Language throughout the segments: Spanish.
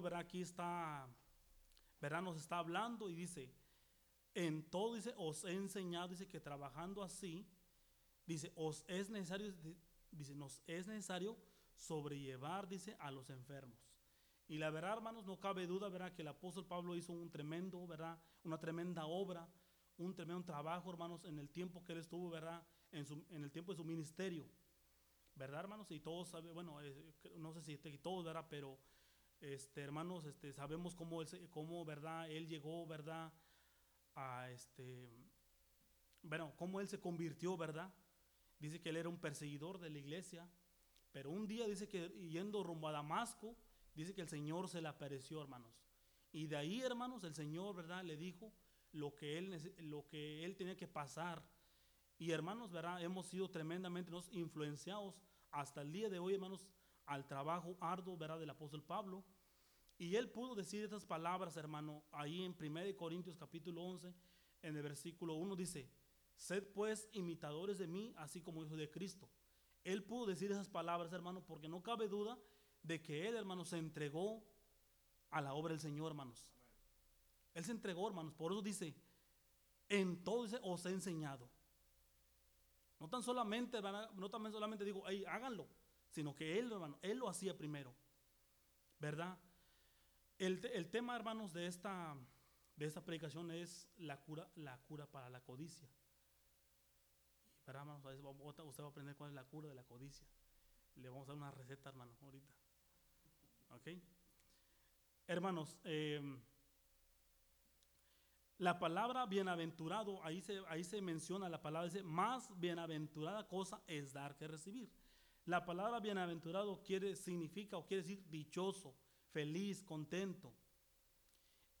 Verá, aquí está, nos está hablando y dice, en todo, dice, os he enseñado, dice que trabajando así, dice, os es necesario, dice, nos es necesario sobrellevar, dice, a los enfermos. Y la verdad, hermanos, no cabe duda, verá, que el apóstol Pablo hizo un tremendo, verdad, una tremenda obra, un tremendo trabajo, hermanos, en el tiempo que él estuvo, verdad, en, su, en el tiempo de su ministerio. ¿Verdad, hermanos? Y todos saben, bueno, eh, no sé si todos, ¿verdad? Pero, este, hermanos, este, sabemos cómo, él, cómo, ¿verdad? Él llegó, ¿verdad? A este, bueno, cómo él se convirtió, ¿verdad? Dice que él era un perseguidor de la iglesia, pero un día dice que yendo rumbo a Damasco, dice que el Señor se le apareció, hermanos. Y de ahí, hermanos, el Señor, ¿verdad? Le dijo lo que él, lo que él tenía que pasar. Y hermanos, ¿verdad? Hemos sido tremendamente influenciados hasta el día de hoy, hermanos, al trabajo arduo, ¿verdad? Del apóstol Pablo. Y él pudo decir estas palabras, hermano, ahí en 1 Corintios capítulo 11, en el versículo 1 dice, sed pues imitadores de mí, así como hijo de Cristo. Él pudo decir esas palabras, hermano, porque no cabe duda de que él, hermano, se entregó a la obra del Señor, hermanos. Él se entregó, hermanos. Por eso dice, en todo os he enseñado. No tan solamente, no tan solamente digo, háganlo, sino que él, hermano, él lo hacía primero. ¿Verdad? El, tema, hermanos, de esta, de esta predicación es la cura, la cura para la codicia. ¿Verdad, hermanos? Usted va a aprender cuál es la cura de la codicia. Le vamos a dar una receta, hermano, ahorita. ¿Ok? Hermanos, eh, la palabra bienaventurado, ahí se, ahí se menciona la palabra, dice, más bienaventurada cosa es dar que recibir. La palabra bienaventurado quiere, significa o quiere decir dichoso, feliz, contento.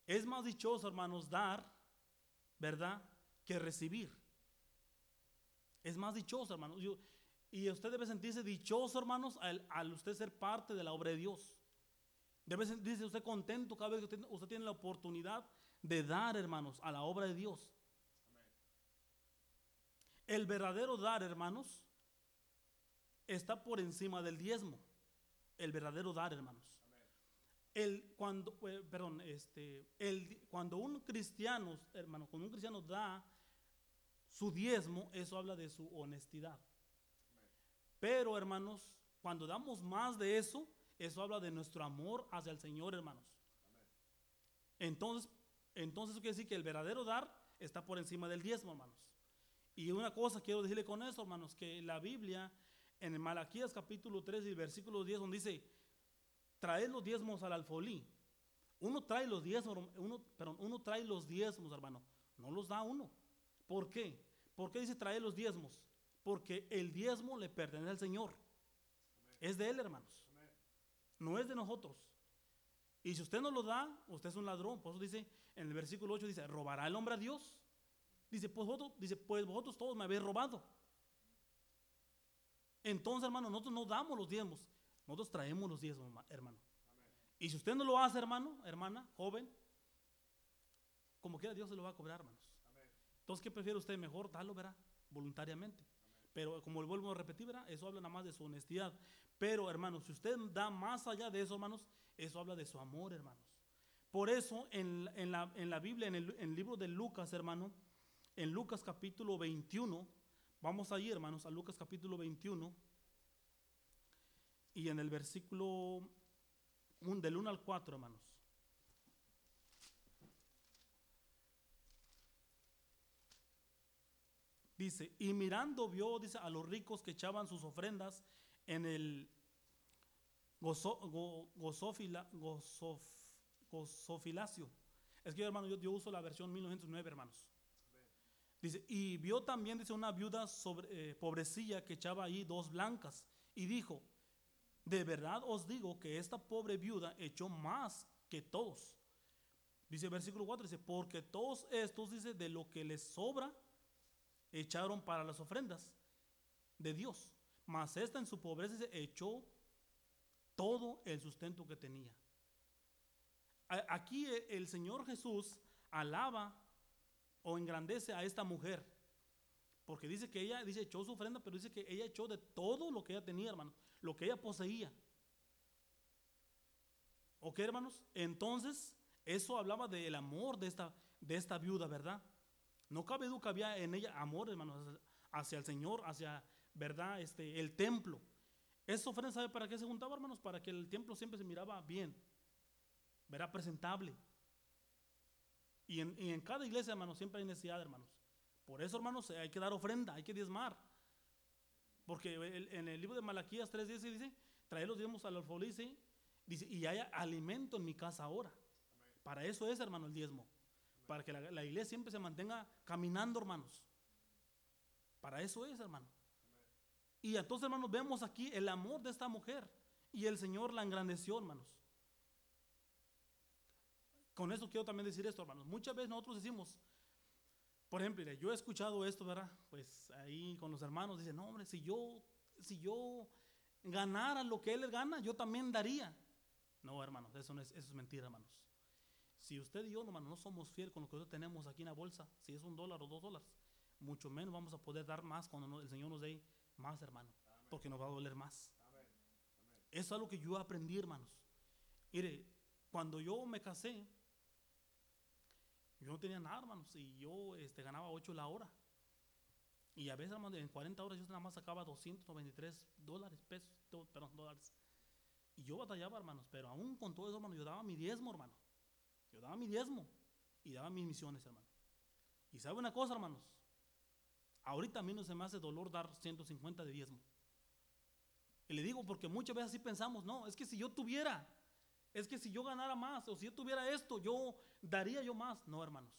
Es más dichoso, hermanos, dar, ¿verdad? Que recibir. Es más dichoso, hermanos. y usted debe sentirse dichoso, hermanos, al, usted ser parte de la obra de Dios. Debe sentirse usted contento cada vez que usted tiene la oportunidad de dar, hermanos, a la obra de Dios. El verdadero dar, hermanos, está por encima del diezmo. El verdadero dar, hermanos. El, cuando, eh, perdón, este, el, cuando un cristiano, hermano, cuando un cristiano da su diezmo, eso habla de su honestidad. Pero, hermanos, cuando damos más de eso, eso habla de nuestro amor hacia el Señor, hermanos. Entonces, entonces eso quiere decir que el verdadero dar está por encima del diezmo, hermanos. Y una cosa quiero decirle con eso, hermanos, que la Biblia, en Malaquías capítulo 3 y versículo 10, donde dice, traed los diezmos al alfolí. Uno trae los diezmos, uno, uno trae los diezmos, hermano. No los da uno. ¿Por qué? ¿Por qué dice traer los diezmos? Porque el diezmo le pertenece al Señor. Es de Él, hermanos. No es de nosotros. Y si usted no lo da, usted es un ladrón. Por eso dice, en el versículo 8 dice, ¿robará el hombre a Dios? Dice, pues dice, pues vosotros todos me habéis robado. Entonces, hermano, nosotros no damos los diezmos, nosotros traemos los diezmos, hermano. Y si usted no lo hace, hermano, hermana, joven, como quiera Dios se lo va a cobrar, hermanos. Entonces, ¿qué prefiere usted? Mejor darlo, verá, voluntariamente. Pero como le vuelvo a repetir, ¿verdad? eso habla nada más de su honestidad. Pero, hermanos, si usted da más allá de eso, hermanos, eso habla de su amor, hermanos. Por eso en, la, Biblia, en el, libro de Lucas, hermano, en Lucas capítulo 21, vamos ahí, hermanos, a Lucas capítulo 21, y en el versículo del 1 al 4, hermanos. Dice, y mirando vio, dice, a los ricos que echaban sus ofrendas en el gozo, gozófila, Sofilacio. Es que, hermano, yo, uso la versión 1909, hermanos. Dice, y vio también, dice, una viuda sobre, eh, pobrecilla que echaba ahí dos blancas. Y dijo, de verdad os digo que esta pobre viuda echó más que todos. Dice versículo 4, dice, porque todos estos, dice, de lo que les sobra, echaron para las ofrendas de Dios. Mas esta en su pobreza echó todo el sustento que tenía. Aquí e, el Señor Jesús alaba o engrandece a esta mujer. Porque dice que ella, dice, echó su ofrenda, pero dice que ella echó de todo lo que ella tenía, hermano, lo que ella poseía. ¿Ok, hermanos? Entonces, eso hablaba del amor de esta, de esta viuda, ¿verdad? No cabe duda que había en ella amor, hermanos, hacia el Señor, hacia, ¿verdad? Este, el templo. Esa ofrenda, ¿sabe para qué se juntaba, hermanos? Para que el templo siempre se miraba bien, ¿verdad? Presentable. Y en, cada iglesia, hermanos, siempre hay necesidad, hermanos. Por eso, hermanos, hay que dar ofrenda, hay que diezmar. Porque en el libro de Malaquías 3.10 dice, traer los diezmos al alfolí, dice, y haya alimento en mi casa ahora. Para eso es, hermano, el diezmo. Para que la, iglesia siempre se mantenga caminando, hermanos. Para eso es, hermano. Y entonces, hermanos, vemos aquí el amor de esta mujer. Y el Señor la engrandeció, hermanos. Con eso quiero también decir esto, hermanos. Muchas veces nosotros decimos, por ejemplo, yo he escuchado esto, ¿verdad? Pues ahí con los hermanos dicen, no, hombre, si yo, si yo ganara lo que él gana, yo también daría. No, hermanos, eso, no es, eso es mentira, hermanos. Si usted y yo, hermanos, no somos fieles con lo que nosotros tenemos aquí en la bolsa, si es un dólar o dos dólares, mucho menos vamos a poder dar más cuando el Señor nos dé más, hermano, porque nos va a doler más. Eso es algo que yo aprendí, hermanos. Mire, cuando yo me casé, yo no tenía nada, hermanos, y yo este, ganaba 8 la hora. Y a veces, hermanos, en 40 horas yo nada más sacaba 293 dólares, pesos, perdón, dólares. Y yo batallaba, hermanos, pero aún con todo eso, hermanos, yo daba mi diezmo, hermano. Yo daba mi diezmo y daba mis misiones, hermano. Y sabe una cosa, hermanos, ahorita a mí no se me hace dolor dar 150 de diezmo. Y le digo porque muchas veces así pensamos, no, es que si yo tuviera, es que si yo ganara más o si yo tuviera esto, yo daría yo más. No, hermanos.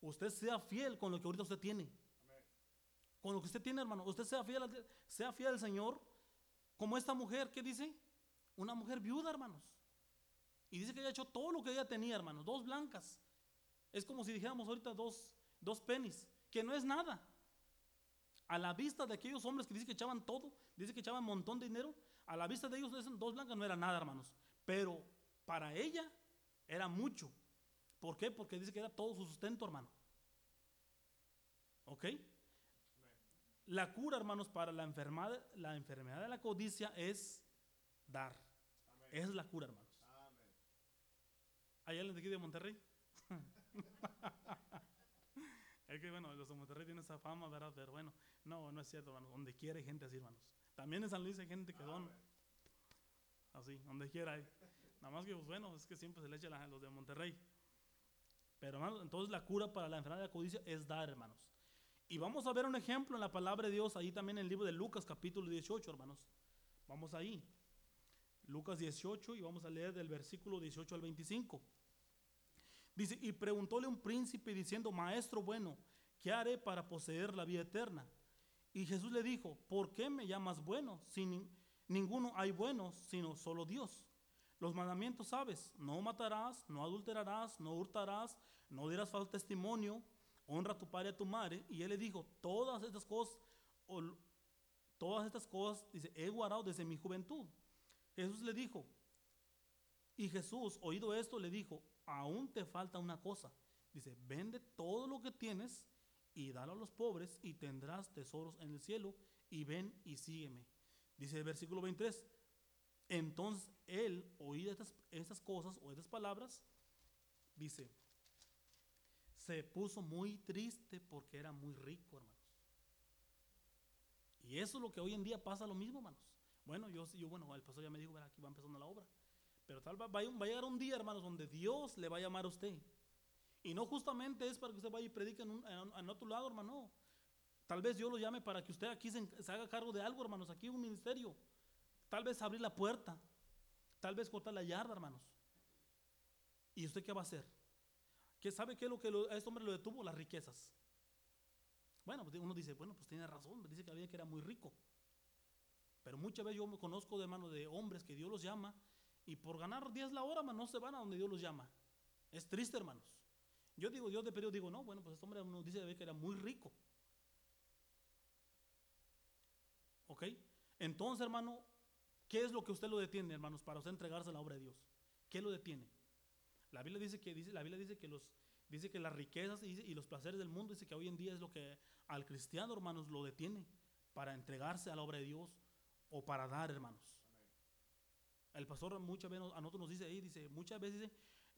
Usted sea fiel con lo que ahorita usted tiene. Con lo que usted tiene, hermano. Usted sea fiel, sea fiel al Señor. Como esta mujer, ¿qué dice? Una mujer viuda, hermanos. Y dice que ella hecho todo lo que ella tenía, hermanos. Dos blancas. Es como si dijéramos ahorita dos, dos penis. Que no es nada. A la vista de aquellos hombres que dice que echaban todo, dice que echaban un montón de dinero, a la vista de ellos dos blancas no era nada, hermanos. Pero para ella era mucho. ¿Por qué? Porque dice que era todo su sustento, hermano. ¿Ok? La cura, hermanos, para la enfermedad, la enfermedad de la codicia es dar. Esa es la cura, hermanos. ¿Hay alguien de aquí de Monterrey? es que, bueno, los de Monterrey tienen esa fama, ¿verdad? Pero bueno, no, no es cierto, hermanos. Donde quiera hay gente así, hermanos. También en San Luis hay gente que son así, donde quiera hay. Nada más que, pues, bueno, es que siempre se le echa los de Monterrey. Pero, hermanos, entonces la cura para la enfermedad de la codicia es dar, hermanos. Y vamos a ver un ejemplo en la palabra de Dios, ahí también en el libro de Lucas, capítulo 18, hermanos. Vamos ahí. Lucas 18 y vamos a leer del versículo 18 al 25. Dice, y preguntóle un príncipe diciendo, maestro bueno, ¿qué haré para poseer la vida eterna? Y Jesús le dijo, ¿por qué me llamas bueno? Si ninguno hay bueno, sino solo Dios. Los mandamientos sabes, no matarás, no adulterarás, no hurtarás, no dirás falso testimonio, honra a tu padre y a tu madre. Y él le dijo, todas estas cosas, todas estas cosas, dice, he guardado desde mi juventud. Jesús le dijo, y Jesús, oído esto, le dijo, aún te falta una cosa. Dice, vende todo lo que tienes y dalo a los pobres y tendrás tesoros en el cielo y ven y sígueme. Dice el versículo 23, entonces él, oído estas, estas cosas o estas palabras, dice, se puso muy triste porque era muy rico, hermanos. Y eso es lo que hoy en día pasa lo mismo, hermanos. Bueno, yo, yo bueno, el pastor ya me dijo, aquí va empezando la obra. Pero tal vez va, a llegar un día, hermanos, donde Dios le va a llamar a usted. Y no justamente es para que usted vaya y predique en, en, otro lado, hermano. Tal vez Dios lo llame para que usted aquí se, se haga cargo de algo, hermanos, aquí un ministerio. Tal vez abrir la puerta. Tal vez cortar la yarda, hermanos. ¿Y usted qué va a hacer? ¿Qué sabe qué es lo que a este hombre lo detuvo? Las riquezas. Bueno, pues uno dice, bueno, pues tiene razón, dice que había que era muy rico. Pero muchas veces yo me conozco de mano de hombres que Dios los llama y por ganar 10 la hora, no se van a donde Dios los llama. Es triste, hermanos. Yo digo, Dios de periodo digo, no, bueno, pues este hombre nos dice que era muy rico. ¿Ok? Entonces, hermano, ¿Qué es lo que usted lo detiene, hermanos, para usted entregarse a la obra de Dios? ¿Qué lo detiene? La Biblia dice que, dice, la Biblia dice que, los, dice que las riquezas y, los placeres del mundo, dice que hoy en día es lo que al cristiano, hermanos, lo detiene para entregarse a la obra de Dios o para dar, hermanos. El pastor muchas veces a nosotros nos dice, ahí, dice, muchas veces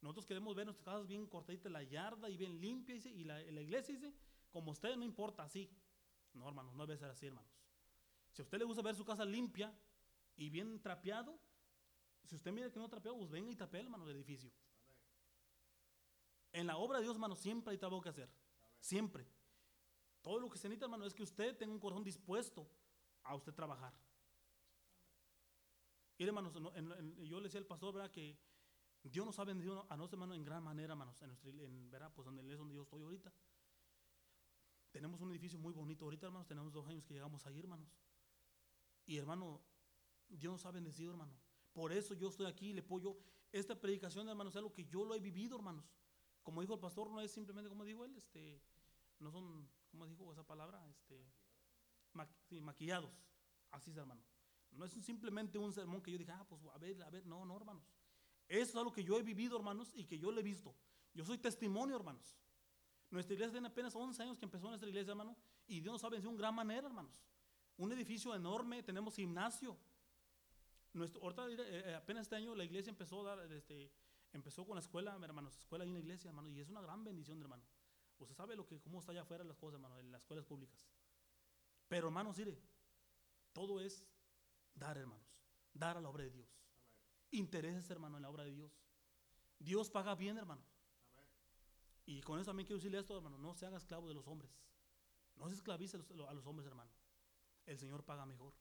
nosotros queremos ver nuestras casas bien cortaditas, la yarda y bien limpia, dice, y la, la iglesia dice, como usted no importa así. No, hermanos, no debe ser así, hermanos. Si a usted le gusta ver su casa limpia y bien trapeado, si usted mira que no trapeado, pues venga y trapea, hermano, el edificio. En la obra de Dios, hermano, siempre hay trabajo que hacer. Siempre. Todo lo que se necesita, hermano, es que usted tenga un corazón dispuesto a usted trabajar. Y hermanos, yo le decía al pastor, ¿verdad? Que Dios nos ha bendecido a nosotros, hermanos, en gran manera, hermanos, en, nuestra, en ¿verdad? Pues donde es donde yo estoy ahorita. Tenemos un edificio muy bonito ahorita, hermanos, tenemos dos años que llegamos ahí, hermanos. Y hermano, Dios nos ha bendecido, hermano. Por eso yo estoy aquí y le apoyo. Esta predicación, hermanos, es algo que yo lo he vivido, hermanos. Como dijo el pastor, no es simplemente, como dijo él, este, no son, ¿cómo dijo esa palabra? Este, maquillados. Así es, hermano. No es simplemente un sermón que yo dije, ah, pues a ver, a ver, no, no, hermanos. Eso es algo que yo he vivido, hermanos, y que yo lo he visto. Yo soy testimonio, hermanos. Nuestra iglesia tiene apenas 11 años que empezó nuestra iglesia, hermano, y Dios nos ha vencido de gran manera, hermanos. Un edificio enorme, tenemos gimnasio. Nuestro, ahorita, eh, eh, apenas este año la iglesia empezó a dar, este, empezó con la escuela, hermanos, escuela y una iglesia, hermano, y es una gran bendición, hermano. Usted sabe lo que, cómo está allá afuera las cosas, hermano, en las escuelas públicas. Pero, hermanos, mire, todo es dar, hermanos, dar a la obra de Dios. Intereses, hermano, en la obra de Dios. Dios paga bien, hermano. Y con eso también quiero decirle esto, hermano, no se haga esclavo de los hombres. No se esclavice a los hombres, hermano. El Señor paga mejor.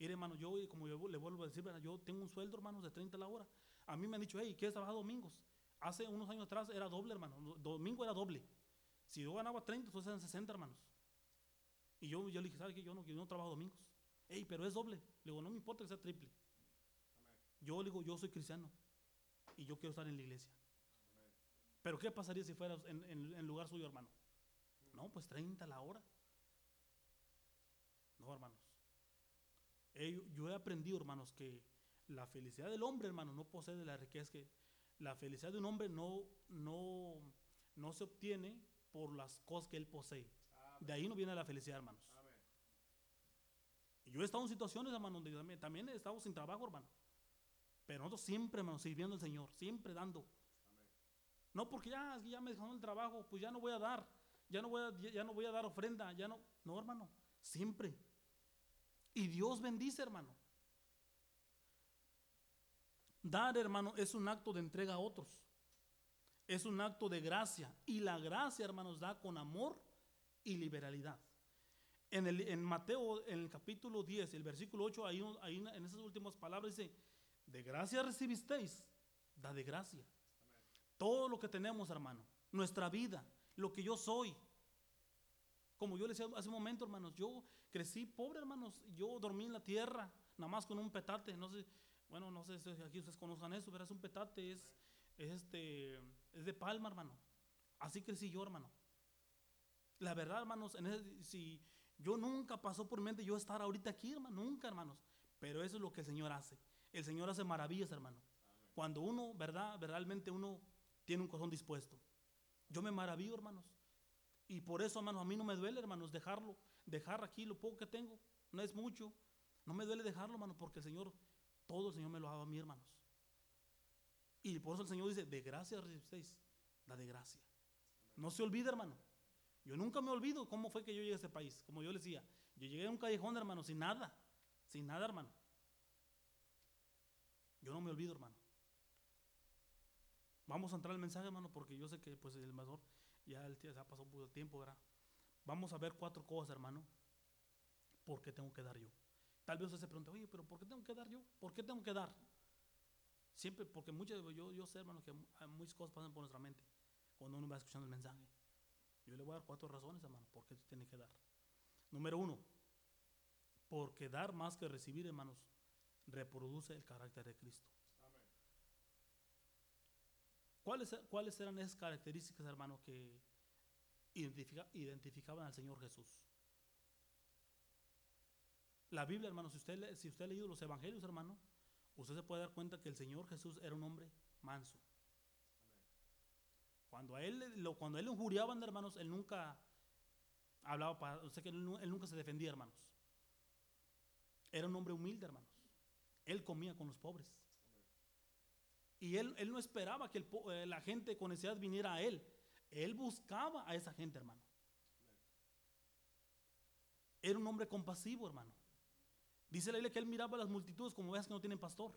Mire, hermano, yo, como yo le vuelvo a decir, yo tengo un sueldo, hermano, de 30 la hora. A mí me han dicho, hey, ¿quieres trabajar domingos? Hace unos años atrás era doble, hermano. Domingo era doble. Si yo ganaba 30, entonces eran 60, hermanos. Y yo, yo le dije, ¿sabes qué? Yo no, yo no trabajo domingos. Hey, pero es doble. Le digo, no me importa que sea triple. Yo le digo, yo soy cristiano. Y yo quiero estar en la iglesia. Pero ¿qué pasaría si fuera en, lugar suyo, hermano? No, pues 30 la hora. No, hermanos. Yo he aprendido, hermanos, que la felicidad del hombre, hermano, no posee la riqueza que la felicidad de un hombre no, no, no se obtiene por las cosas que él posee. De ahí no viene la felicidad, hermanos. Y yo he estado en situaciones, hermano, donde también, he estado sin trabajo, hermano. Pero nosotros siempre, hermano, sirviendo al Señor, siempre dando. No porque ya, ya me dejaron el trabajo, pues ya no voy a dar, ya no voy a, ya no voy a dar ofrenda, ya no. No, hermano, siempre. Y Dios bendice, hermano. Dar, hermano, es un acto de entrega a otros. Es un acto de gracia. Y la gracia, hermanos, da con amor y liberalidad. En, el, en Mateo, en el capítulo 10, el versículo 8, ahí, ahí en esas últimas palabras dice, de gracia recibisteis, da de gracia. Todo lo que tenemos, hermano, nuestra vida, lo que yo soy. Como yo le decía hace un momento, hermanos, yo crecí pobre, hermanos, yo dormí en la tierra, nada más con un petate, no sé, bueno, no sé si aquí ustedes conozcan eso, pero es un petate, es, este, es de palma, hermano. Así crecí yo, hermano. La verdad, hermanos, si yo nunca pasó por mi mente yo estar ahorita aquí, hermano, nunca, hermanos. Pero eso es lo que el Señor hace. El Señor hace maravillas, hermano. Cuando uno, verdad, realmente uno tiene un corazón dispuesto. Yo me maravillo, hermanos. Y por eso, hermanos, a mí no me duele, hermanos, dejarlo, dejar aquí lo poco que tengo. No es mucho. No me duele dejarlo, hermanos, porque el Señor todo el Señor me lo ha dado a mí, hermanos. Y por eso el Señor dice, de gracia recibéis, da de gracia. No se olvide, hermano. Yo nunca me olvido cómo fue que yo llegué a este país. Como yo le decía, yo llegué a un callejón, hermano, sin nada. Sin nada, hermano. Yo no me olvido, hermano. Vamos a entrar al mensaje, hermano, porque yo sé que pues el mejor ya el, se ha pasado de tiempo, ¿verdad? Vamos a ver cuatro cosas, hermano, porque tengo que dar yo. Tal vez usted se pregunte, oye, pero ¿por qué tengo que dar yo? ¿Por qué tengo que dar? Siempre, porque muchas, yo, yo sé, hermano, que muchas cosas pasan por nuestra mente cuando uno va escuchando el mensaje. Yo le voy a dar cuatro razones, hermano, por qué tiene que dar. Número uno, porque dar más que recibir, hermanos, reproduce el carácter de Cristo. ¿Cuáles, ¿Cuáles eran esas características, hermano, que identificaban al Señor Jesús? La Biblia, hermano, si usted, si usted ha leído los evangelios, hermano, usted se puede dar cuenta que el Señor Jesús era un hombre manso. Cuando a él, lo, cuando a él injuriaban, hermanos, él nunca hablaba para, o sea que él, nunca se defendía, hermanos. Era un hombre humilde, hermanos. Él comía con los pobres. Y él, él no esperaba que el eh, la gente con necesidad viniera a él. Él buscaba a esa gente, hermano. Era un hombre compasivo, hermano. Dice la Biblia que él miraba a las multitudes como veas que no tienen pastor.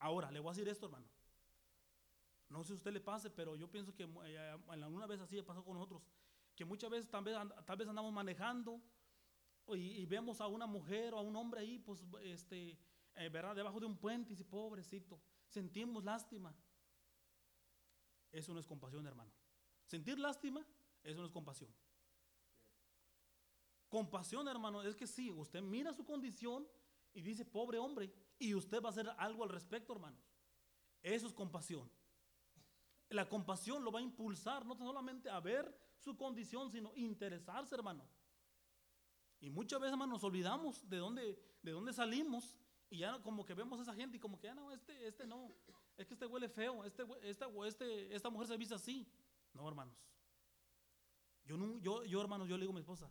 Ahora, le voy a decir esto, hermano. No sé si a usted le pase, pero yo pienso que eh, alguna vez así pasó con nosotros. Que muchas veces tal vez, tal vez andamos manejando y, y vemos a una mujer o a un hombre ahí, pues, este, eh, ¿verdad? Debajo de un puente y dice, pobrecito, sentimos lástima. Eso no es compasión, hermano. Sentir lástima, eso no es compasión. Compasión, hermano, es que sí, usted mira su condición y dice, pobre hombre, y usted va a hacer algo al respecto, hermanos. Eso es compasión. La compasión lo va a impulsar no solamente a ver su condición, sino interesarse, hermano. Y muchas veces, hermano, nos olvidamos de dónde, de dónde salimos y ya como que vemos a esa gente y como que, ya no, este, este no, es que este huele feo, este, esta, este, esta mujer se viste así. No, hermanos. Yo, no, yo, yo, hermanos, yo le digo a mi esposa,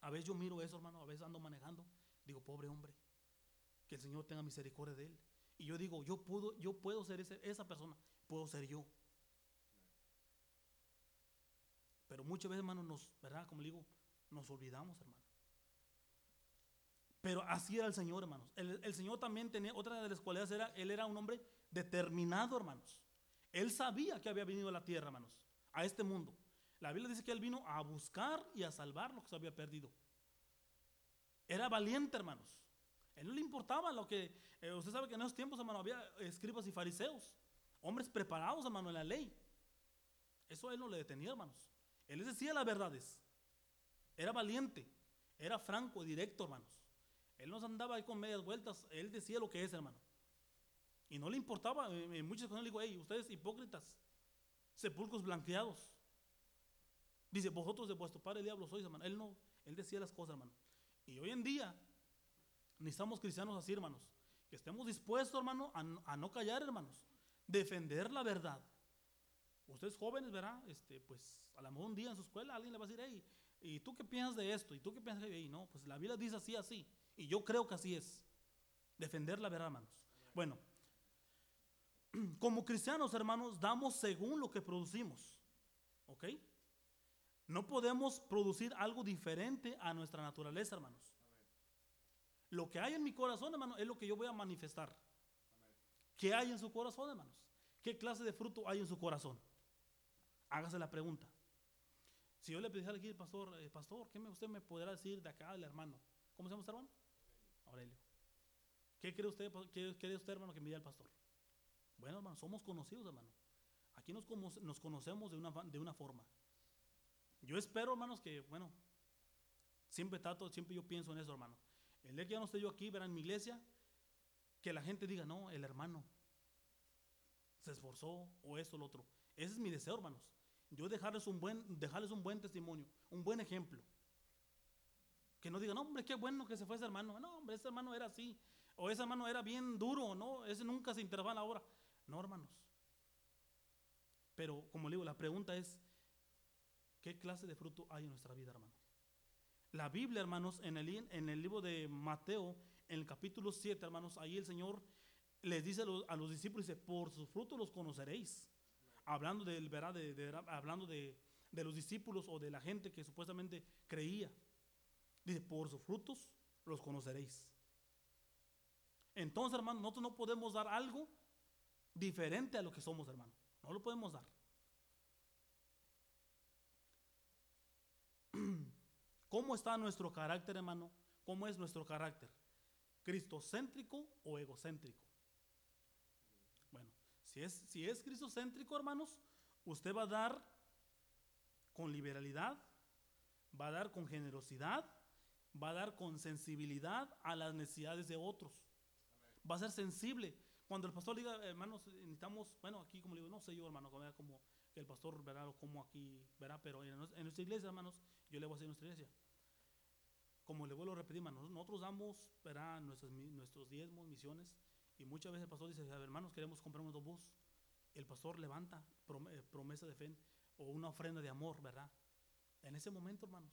a veces yo miro eso, hermano, a veces ando manejando, digo, pobre hombre, que el Señor tenga misericordia de él. Y yo digo, yo puedo, yo puedo ser ese- esa persona, puedo ser yo. Pero muchas veces, hermano, nos, ¿verdad? Como le digo, nos olvidamos, hermano. Pero así era el Señor, hermanos. El, Señor también tenía, otra de las cualidades era, él era un hombre determinado, hermanos. Él sabía que había venido a la tierra, hermanos, a este mundo. La Biblia dice que él vino a buscar y a salvar lo que se había perdido. Era valiente, hermanos. Él no le importaba lo que, eh, usted sabe que en esos tiempos, hermano, había escribas y fariseos, hombres preparados, hermano, en la ley. Eso a él no le detenía, hermanos. Él les decía las verdades. Era valiente, era franco, directo, hermanos. Él no andaba ahí con medias vueltas, él decía lo que es, hermano. Y no le importaba, eh, en muchas ocasiones le digo, hey, ustedes hipócritas, sepulcros blanqueados. Dice, vosotros de vuestro padre el diablo sois, hermano. Él no, él decía las cosas, hermano. Y hoy en día necesitamos cristianos así, hermanos. Que estemos dispuestos, hermano, a, no- callar, hermanos. Defender la verdad. Ustedes jóvenes, ¿verdad? Este, pues a lo mejor un día en su escuela alguien le va a decir, hey, ¿y tú qué piensas de esto? ¿Y tú qué piensas de ahí? No, pues la Biblia dice así, así. Y yo creo que así es. Defender la verdad, hermanos. Bueno, como cristianos, hermanos, damos según lo que producimos. ¿Ok? No podemos producir algo diferente a nuestra naturaleza, hermanos. Lo que hay en mi corazón, hermano, es lo que yo voy a manifestar. ¿Qué hay en su corazón, hermanos? ¿Qué clase de fruto hay en su corazón? Hágase la pregunta. Si yo le pidiera aquí, pastor, eh, pastor, ¿qué me, usted me podrá decir de acá del hermano? ¿Cómo se llama hermano? Aurelio. ¿Qué cree usted, pa- qué cree usted, hermano, que diga el pastor? Bueno, hermano, somos conocidos, hermano. Aquí nos, cono- nos conocemos de una, de una forma. Yo espero, hermanos, que, bueno, siempre trato, siempre yo pienso en eso, hermano. El día que ya no esté yo aquí, verán en mi iglesia, que la gente diga, no, el hermano se esforzó o esto o lo otro. Ese es mi deseo, hermanos. Yo dejarles un buen, dejarles un buen testimonio, un buen ejemplo. Que no digan, hombre, qué bueno que se fue ese hermano. No, hombre, ese hermano era así. O ese hermano era bien duro, no, ese nunca se la obra. No, hermanos. Pero, como le digo, la pregunta es, ¿qué clase de fruto hay en nuestra vida, hermano? La Biblia, hermanos, en el, en el libro de Mateo, en el capítulo 7, hermanos, ahí el Señor les dice a los, discípulos, dice, por sus frutos los conoceréis. Hablando, del, de, de- hablando de, de los discípulos o de la gente que supuestamente creía. Dice, por sus frutos los conoceréis. Entonces, hermano, nosotros no podemos dar algo diferente a lo que somos, hermano. No lo podemos dar. ¿Cómo está nuestro carácter, hermano? ¿Cómo es nuestro carácter? ¿Cristocéntrico o egocéntrico? Bueno, si es, si es cristocéntrico, hermanos, usted va a dar con liberalidad, va a dar con generosidad, va a dar con sensibilidad a las necesidades de otros. Va a ser sensible. Cuando el pastor diga, hermanos, necesitamos, bueno, aquí como le digo, no sé yo, hermano, como, el pastor verá o como aquí verá, pero en, nues- en nuestra iglesia, hermanos, yo le voy a decir en nuestra iglesia. Como le vuelvo a repetir, hermanos, nosotros damos, verá, nuestros, nuestros diezmos, misiones, y muchas veces el pastor dice, hermanos, queremos comprar un autobús. El pastor levanta prom- promesa de fe o una ofrenda de amor, ¿verdad? En ese momento, hermanos.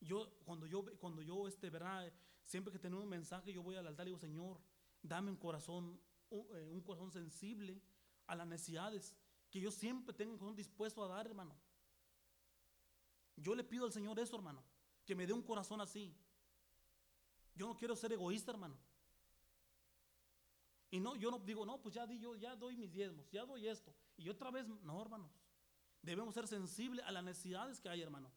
Yo, cuando yo, cuando yo, este, ¿verdad? Siempre que tenemos un mensaje, yo voy al altar y digo, Señor, dame un corazón, un, eh, un corazón sensible a las necesidades, que yo siempre tenga un corazón dispuesto a dar, hermano. Yo le pido al Señor eso, hermano, que me dé un corazón así. Yo no quiero ser egoísta, hermano. Y no, yo no digo, no, pues ya di, yo ya doy mis diezmos, ya doy esto. Y otra vez, no, hermanos. Debemos ser sensibles a las necesidades que hay, hermano.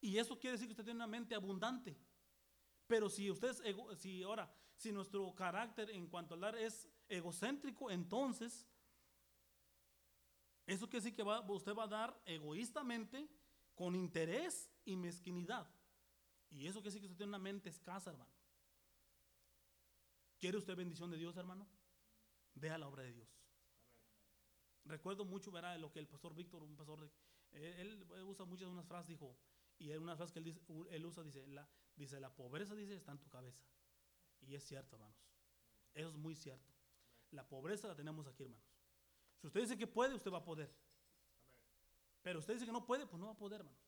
Y eso quiere decir que usted tiene una mente abundante. Pero si usted es ego, si ahora, si nuestro carácter en cuanto al dar es egocéntrico, entonces eso quiere decir que va, usted va a dar egoístamente, con interés y mezquinidad. Y eso quiere decir que usted tiene una mente escasa, hermano. ¿Quiere usted bendición de Dios, hermano? Vea la obra de Dios. Recuerdo mucho, verá, lo que el pastor Víctor, un pastor, él, él usa muchas unas frases, dijo, y una frase que él, dice, él usa, dice la, dice, la pobreza, dice, está en tu cabeza. Y es cierto, hermanos. Eso es muy cierto. La pobreza la tenemos aquí, hermanos. Si usted dice que puede, usted va a poder. Pero usted dice que no puede, pues no va a poder, hermano.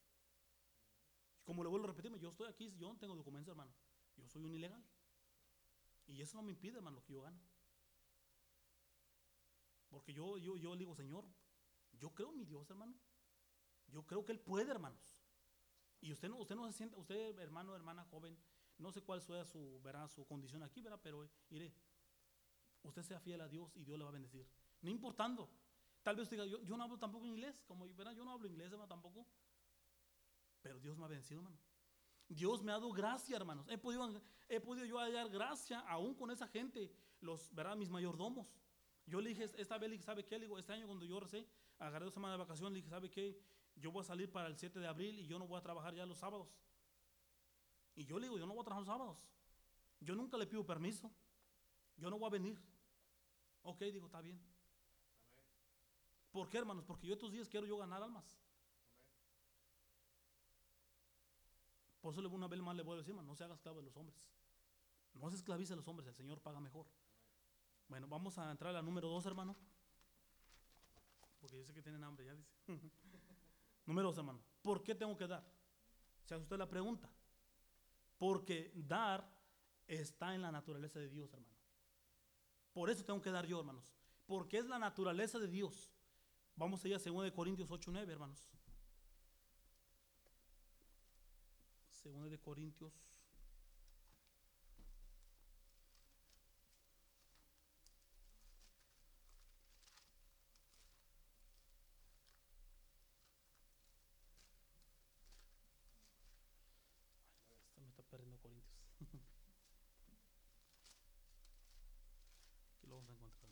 Como le vuelvo a repetirme, yo estoy aquí, yo no tengo documentos, hermano. Yo soy un ilegal. Y eso no me impide, hermano, lo que yo gano. Porque yo, yo, yo digo, Señor, yo creo en mi Dios, hermano. Yo creo que Él puede, hermanos. Y usted no, usted no se sienta, usted, hermano, hermana joven, no sé cuál sea su, verá, su condición aquí, verá, pero mire, usted sea fiel a Dios y Dios le va a bendecir. No importando. Tal vez usted diga, yo, yo no hablo tampoco inglés, como verá, yo no hablo inglés, hermano, tampoco. Pero Dios me ha bendecido, hermano. Dios me ha dado gracia, hermanos. He podido, he podido yo hallar gracia aún con esa gente, los, verá, mis mayordomos. Yo le dije, esta vez le dije, ¿sabe qué? Le digo, este año cuando yo recé, agarré dos semanas de vacaciones, le dije, ¿sabe qué? Yo voy a salir para el 7 de abril y yo no voy a trabajar ya los sábados. Y yo le digo, yo no voy a trabajar los sábados. Yo nunca le pido permiso. Yo no voy a venir. Ok, digo, está bien. ¿Por qué, hermanos? Porque yo estos días quiero yo ganar almas. Por eso una vez más le voy a decir, no se haga esclavo de los hombres. No se esclavice a los hombres, el Señor paga mejor. Bueno, vamos a entrar a la número dos, hermano. Porque yo sé que tienen hambre, ya dice. Número dos, hermano. ¿Por qué tengo que dar? Se hace usted la pregunta. Porque dar está en la naturaleza de Dios, hermano. Por eso tengo que dar yo, hermanos. Porque es la naturaleza de Dios. Vamos allá a 2 Corintios 8, 9, hermanos. 2 de Corintios perdiendo Corintios. Aquí lo vamos a encontrar,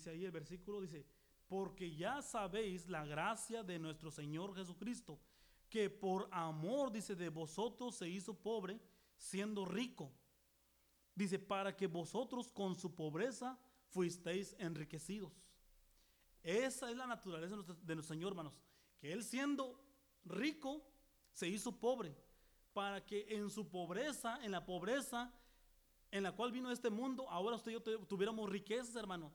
Dice ahí el versículo, dice, porque ya sabéis la gracia de nuestro Señor Jesucristo, que por amor, dice, de vosotros se hizo pobre, siendo rico. Dice, para que vosotros con su pobreza fuisteis enriquecidos. Esa es la naturaleza de nuestro Señor, hermanos, que Él siendo rico, se hizo pobre para que en su pobreza, en la pobreza en la cual vino este mundo, ahora usted y yo tuviéramos riquezas, hermano.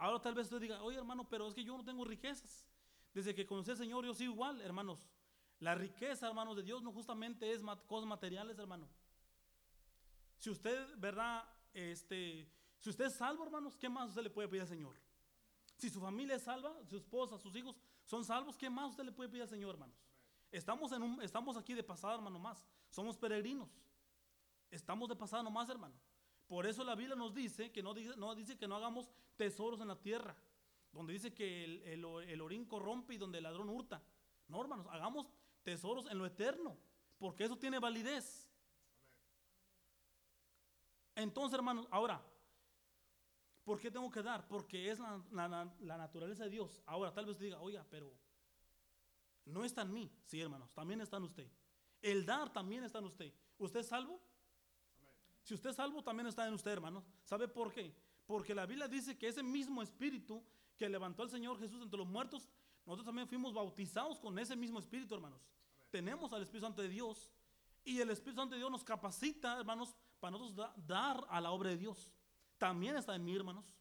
Ahora tal vez usted diga, oye hermano, pero es que yo no tengo riquezas. Desde que conocí al Señor yo sigo igual, hermanos. La riqueza, hermanos, de Dios no justamente es cosas materiales, hermano. Si usted, ¿verdad? Este, si usted es salvo, hermanos, ¿qué más usted le puede pedir al Señor? Si su familia es salva, su esposa, sus hijos son salvos, ¿qué más usted le puede pedir al Señor, hermanos? Estamos, en un, estamos aquí de pasada, hermano, más. Somos peregrinos. Estamos de pasada nomás, hermano. Por eso la Biblia nos dice que no dice, no dice que no hagamos tesoros en la tierra, donde dice que el, el, orín corrompe y donde el ladrón hurta. No, hermanos, hagamos tesoros en lo eterno, porque eso tiene validez. Entonces, hermanos, ahora, ¿por qué tengo que dar? Porque es la, la naturaleza de Dios. Ahora, tal vez diga, oiga, pero no está en mí, sí, hermanos, también está en usted. El dar también está en usted. ¿Usted es salvo? Si usted es salvo, también está en usted, hermanos. ¿Sabe por qué? Porque la Biblia dice que ese mismo espíritu que levantó al Señor Jesús entre los muertos, nosotros también fuimos bautizados con ese mismo espíritu, hermanos. Tenemos al Espíritu Santo de Dios y el Espíritu Santo de Dios nos capacita, hermanos, para nosotros dar a la obra de Dios. También está en mí, hermanos.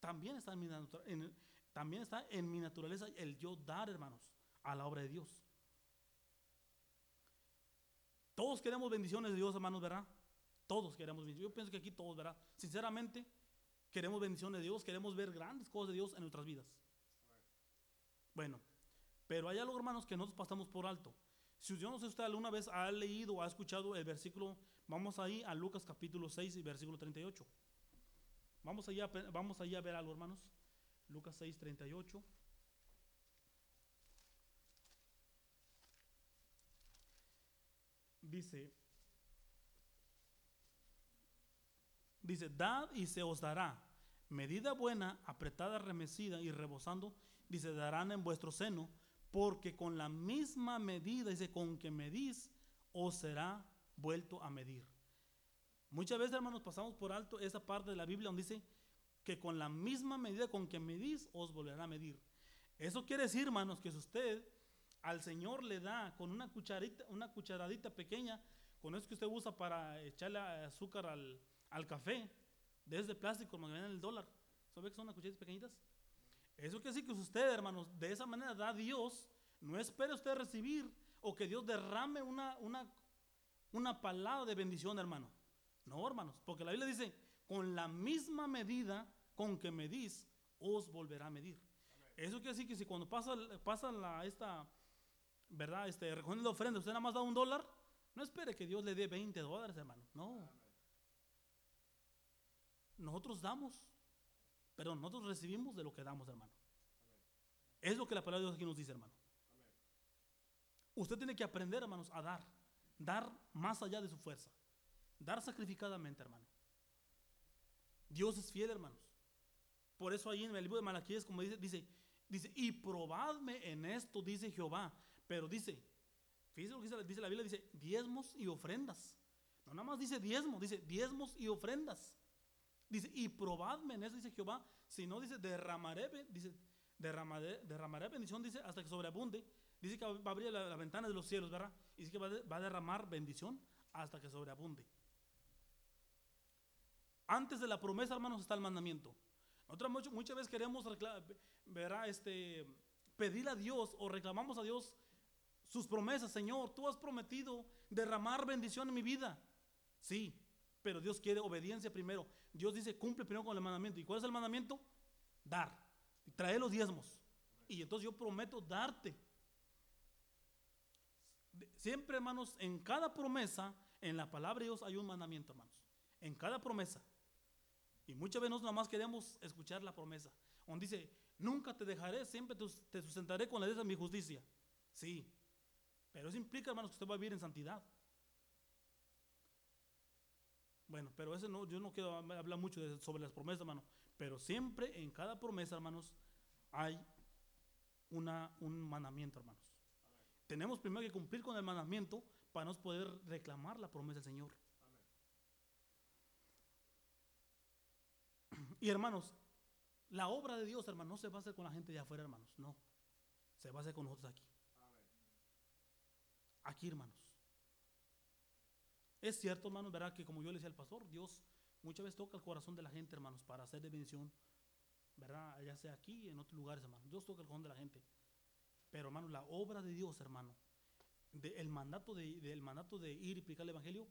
También está en mi, en, también está en mi naturaleza el yo dar, hermanos, a la obra de Dios. Todos queremos bendiciones de Dios, hermanos, ¿verdad? Todos queremos bendición. Yo pienso que aquí todos, ¿verdad? Sinceramente, queremos bendición de Dios, queremos ver grandes cosas de Dios en nuestras vidas. Bueno, pero hay algo, hermanos, que nosotros pasamos por alto. Si yo no sé usted alguna vez ha leído o ha escuchado el versículo, vamos ahí a Lucas capítulo 6 y versículo 38. Vamos allá, vamos allá a ver algo, hermanos. Lucas 6, 38. Dice, dice, dad y se os dará. Medida buena, apretada, remecida y rebosando, dice, darán en vuestro seno, porque con la misma medida, dice, con que medís, os será vuelto a medir. Muchas veces, hermanos, pasamos por alto esa parte de la Biblia donde dice que con la misma medida con que medís, os volverá a medir. Eso quiere decir, hermanos, que si usted al Señor le da con una cucharita, una cucharadita pequeña, con eso que usted usa para echarle azúcar al, al café, desde plástico, como ven en el dólar. ¿Sabe que son unas cucharitas pequeñitas? Eso quiere decir que usted, hermanos, de esa manera da a Dios, no espere usted recibir o que Dios derrame una, una, una palabra de bendición, hermano. No, hermanos, porque la Biblia dice, con la misma medida con que medís, os volverá a medir. Eso quiere decir que si cuando pasa, pasa la, esta, ¿verdad? Este, recogiendo la ofrenda, usted nada más da un dólar, no espere que Dios le dé 20 dólares, hermano. No. Nosotros damos, perdón, nosotros recibimos de lo que damos, hermano. Es lo que la palabra de Dios aquí nos dice, hermano. Usted tiene que aprender, hermanos, a dar. Dar más allá de su fuerza. Dar sacrificadamente, hermano. Dios es fiel, hermanos. Por eso ahí en el libro de Malaquías, como dice, dice, dice, y probadme en esto, dice Jehová. Pero dice, fíjense lo que dice, la Biblia, dice diezmos y ofrendas. No nada más dice diezmos, dice diezmos y ofrendas. Dice, y probadme en eso, dice Jehová. Si no, dice, derramaré, dice, derramaré, bendición, dice, hasta que sobreabunde. Dice que va a abrir la, ventana de los cielos, ¿verdad? Y dice que va, a derramar bendición hasta que sobreabunde. Antes de la promesa, hermanos, está el mandamiento. Nosotros muchas veces queremos este, pedir a Dios o reclamamos a Dios sus promesas. Señor, tú has prometido derramar bendición en mi vida. Sí, pero Dios quiere obediencia primero. Dios dice, cumple primero con el mandamiento. ¿Y cuál es el mandamiento? Dar. Y traer los diezmos. Y entonces yo prometo darte. Siempre, hermanos, en cada promesa, en la palabra de Dios hay un mandamiento, hermanos. En cada promesa. Y muchas veces nosotros nada más queremos escuchar la promesa. Donde dice, nunca te dejaré, siempre te sustentaré con la de mi justicia. Sí, pero eso implica, hermanos, que usted va a vivir en santidad. Bueno, pero eso no, yo no quiero hablar mucho sobre las promesas, hermano. Pero siempre en cada promesa, hermanos, hay una, un mandamiento, hermanos. Tenemos primero que cumplir con el mandamiento para nos poder reclamar la promesa del Señor. Y hermanos, la obra de Dios, hermanos, no se va a hacer con la gente de afuera, hermanos. No. Se va a hacer con nosotros aquí. Aquí, hermanos. Es cierto, hermanos, ¿verdad? Que como yo le decía al pastor, Dios muchas veces toca el corazón de la gente, hermanos, para hacer de bendición, ¿verdad? Ya sea aquí, en otros lugares, hermanos. Dios toca el corazón de la gente. Pero, hermanos, la obra de Dios, hermano, el, mandato de, mandato de ir y predicar el Evangelio,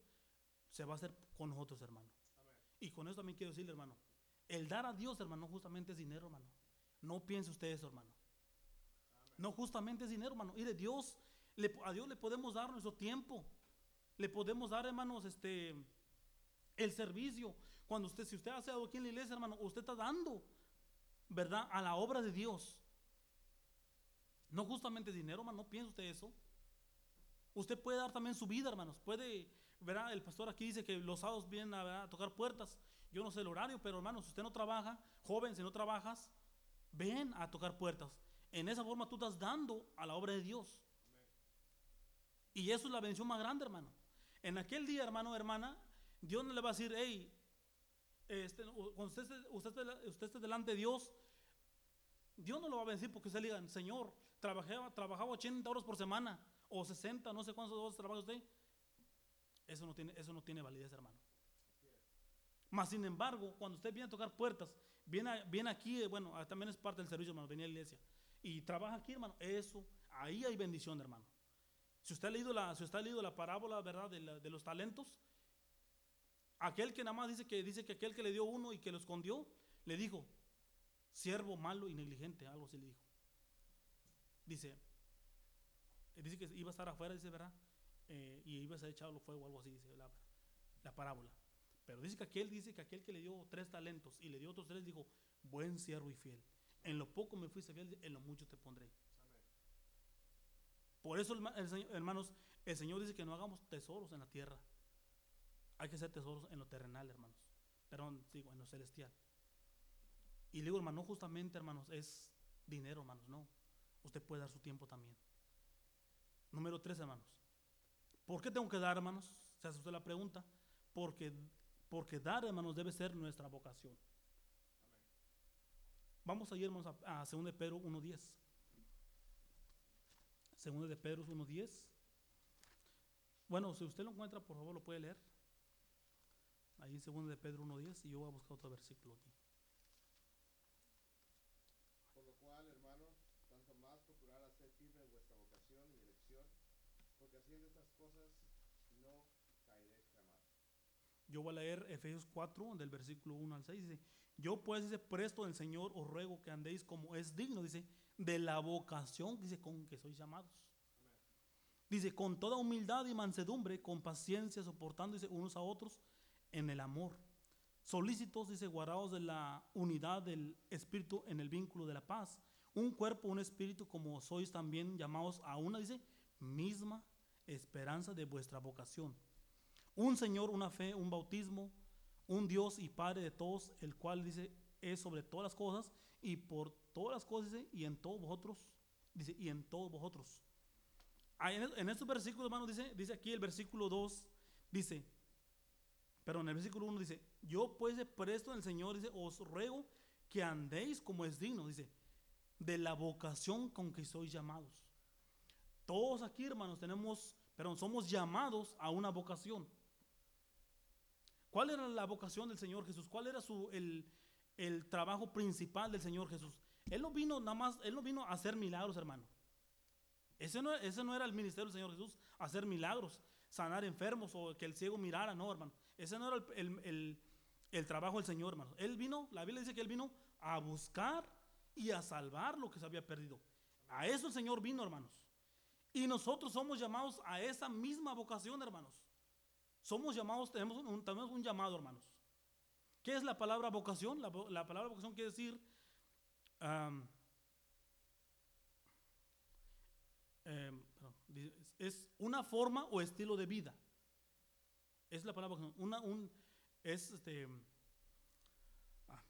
se va a hacer con nosotros, hermano. Y con eso también quiero decirle, hermano, el dar a Dios, hermano, justamente es dinero, hermano. No piense usted eso, hermano. No justamente es dinero, hermano. Mire, Dios, a Dios le podemos dar nuestro tiempo. Le podemos dar, hermanos, este, el servicio. Cuando usted, si usted hace algo aquí en la iglesia, hermano, usted está dando, ¿verdad? A la obra de Dios. No justamente dinero, hermano. No piense usted eso. Usted puede dar también su vida, hermanos. Puede, ¿verdad? El pastor aquí dice que los sábados vienen a, a tocar puertas. Yo no sé el horario, pero hermanos, si usted no trabaja, joven, si no trabajas, ven a tocar puertas. En esa forma tú estás dando a la obra de Dios. Y eso es la bendición más grande, hermano. En aquel día, hermano, hermana, Dios no le va a decir, hey, este, cuando usted, usted, usted esté delante de Dios, Dios no lo va a bendecir porque usted le diga, Señor, trabajaba, trabajaba 80 horas por semana, o 60, no sé cuántos horas trabaja usted. Eso no tiene, eso no tiene validez, hermano. Más sin embargo, cuando usted viene a tocar puertas, viene, viene aquí, eh, bueno, ah, también es parte del servicio, hermano, venía a la iglesia. Y trabaja aquí, hermano, eso, ahí hay bendición, hermano. Si usted ha leído la, si usted ha leído la parábola, ¿verdad?, de, los talentos, Aquel que nada más dice que dice que aquel que le dio uno y que lo escondió, le dijo, siervo malo y negligente, algo así le dijo. Dice, dice que iba a estar afuera, dice, ¿verdad? Eh, y iba a ser echado al fuego, algo así, dice la, la parábola. Pero dice que aquel dice que aquel que le dio tres talentos y le dio otros tres, dijo, buen siervo y fiel. En lo poco me fuiste fiel, en lo mucho te pondré. Por eso, hermanos, el Señor dice que no hagamos tesoros en la tierra. Hay que hacer tesoros en lo terrenal, hermanos. Perdón, digo, en lo celestial. Y digo, hermano, justamente, hermanos, es dinero, hermanos, no. Usted puede dar su tiempo también. Número tres, hermanos. ¿Por qué tengo que dar, hermanos? Se hace usted la pregunta. Porque, porque dar, hermanos, debe ser nuestra vocación. Vamos a ir, hermanos, a, a 2 de Pedro 1.10. 2 de Pedro 1.10. Bueno, si usted lo encuentra, por favor, lo puede leer. Ahí en 2 de Pedro 1.10 y yo voy a buscar otro versículo aquí. Por lo cual, hermanos, tanto más procurar hacer firme vuestra vocación y elección, porque haciendo estas cosas no caeréis jamás. Yo voy a leer Efesios 4, del versículo 1 al 6. Dice, yo pues, dice, presto del Señor, os ruego que andéis como es digno, dice, de la vocación, dice, con que sois llamados. Dice, con toda humildad y mansedumbre, con paciencia, soportando, dice, unos a otros en el amor. Solícitos, dice, guardados de la unidad del Espíritu en el vínculo de la paz. Un cuerpo, un espíritu, como sois también llamados a una, dice, misma esperanza de vuestra vocación. Un Señor, una fe, un bautismo, un Dios y Padre de todos, el cual dice, es sobre todas las cosas y por todas las cosas dice, y en todos vosotros, dice, y en todos vosotros. En estos versículos, hermanos, dice, dice aquí el versículo 2, dice, pero en el versículo 1 dice, yo pues de presto en el Señor, dice, os ruego que andéis como es digno, dice, de la vocación con que sois llamados. Todos aquí, hermanos, tenemos, pero somos llamados a una vocación. ¿Cuál era la vocación del Señor Jesús? ¿Cuál era su, el, el trabajo principal del Señor Jesús? Él no vino nada más, Él no vino a hacer milagros, hermano. Ese no, ese no era el ministerio del Señor Jesús, hacer milagros, sanar enfermos o que el ciego mirara, no, hermano. Ese no era el, trabajo del Señor, hermano. Él vino, la Biblia dice que Él vino a buscar y a salvar lo que se había perdido. A eso el Señor vino, hermanos. Y nosotros somos llamados a esa misma vocación, hermanos. Somos llamados, tenemos un, tenemos un llamado, hermanos. ¿Qué es la palabra vocación? La, palabra vocación quiere decir em, es una forma o estilo de vida. Es la palabra una, un, es este, ah,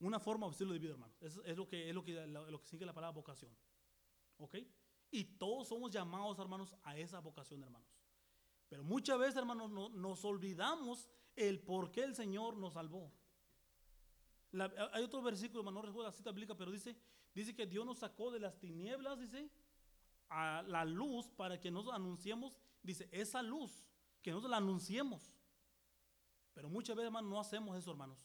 una forma o estilo de vida, hermano. Es, es, lo, que, es lo, que, lo, que sigue la palabra vocación. ¿Ok? Y todos somos llamados, hermanos, a esa vocación, hermanos. Pero muchas veces, hermanos, no, nos olvidamos el por qué el Señor nos salvó. Hay otro versículo, hermano, no recuerdo la cita bíblica, pero dice, dice que Dios nos sacó de las tinieblas, dice, a la luz para que nos anunciemos, dice, esa luz que nosotros la anunciemos. Pero muchas veces, hermanos, no hacemos eso, hermanos.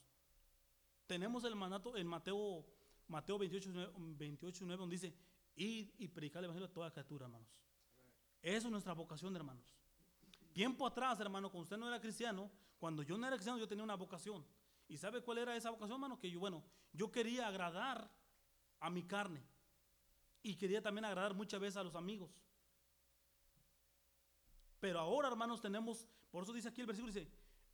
Tenemos el mandato en Mateo, Mateo 28, 28 9, donde dice, ir y predicar el evangelio a toda criatura, hermanos. Eso es nuestra vocación, hermanos. Tiempo atrás, hermano, cuando usted no era cristiano, cuando yo no era cristiano, yo tenía una vocación. ¿Y sabe cuál era esa vocación, hermano? Que yo, bueno, yo quería agradar a mi carne. Y quería también agradar muchas veces a los amigos. Pero ahora, hermanos, tenemos, por eso dice aquí el versículo, dice,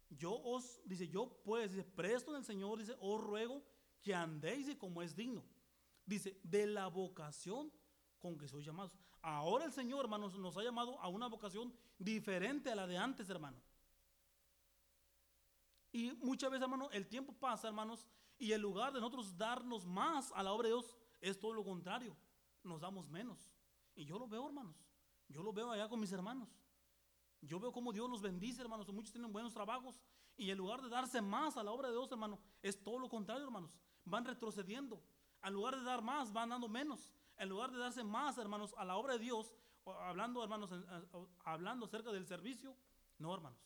yo os, dice, yo pues, dice, presto en el Señor, dice, os ruego que andéis como es digno. Dice, de la vocación con que sois llamados. Ahora el Señor, hermanos, nos ha llamado a una vocación diferente a la de antes, hermano. Y muchas veces, hermano, el tiempo pasa, hermanos, y en lugar de nosotros darnos más a la obra de Dios, es todo lo contrario. Nos damos menos. Y yo lo veo, hermanos. Yo lo veo allá con mis hermanos. Yo veo cómo Dios los bendice, hermanos. Muchos tienen buenos trabajos. Y en lugar de darse más a la obra de Dios, hermano, es todo lo contrario, hermanos. Van retrocediendo. En lugar de dar más, van dando menos. En lugar de darse más, hermanos, a la obra de Dios, hablando, hermanos, hablando acerca del servicio, no, hermanos.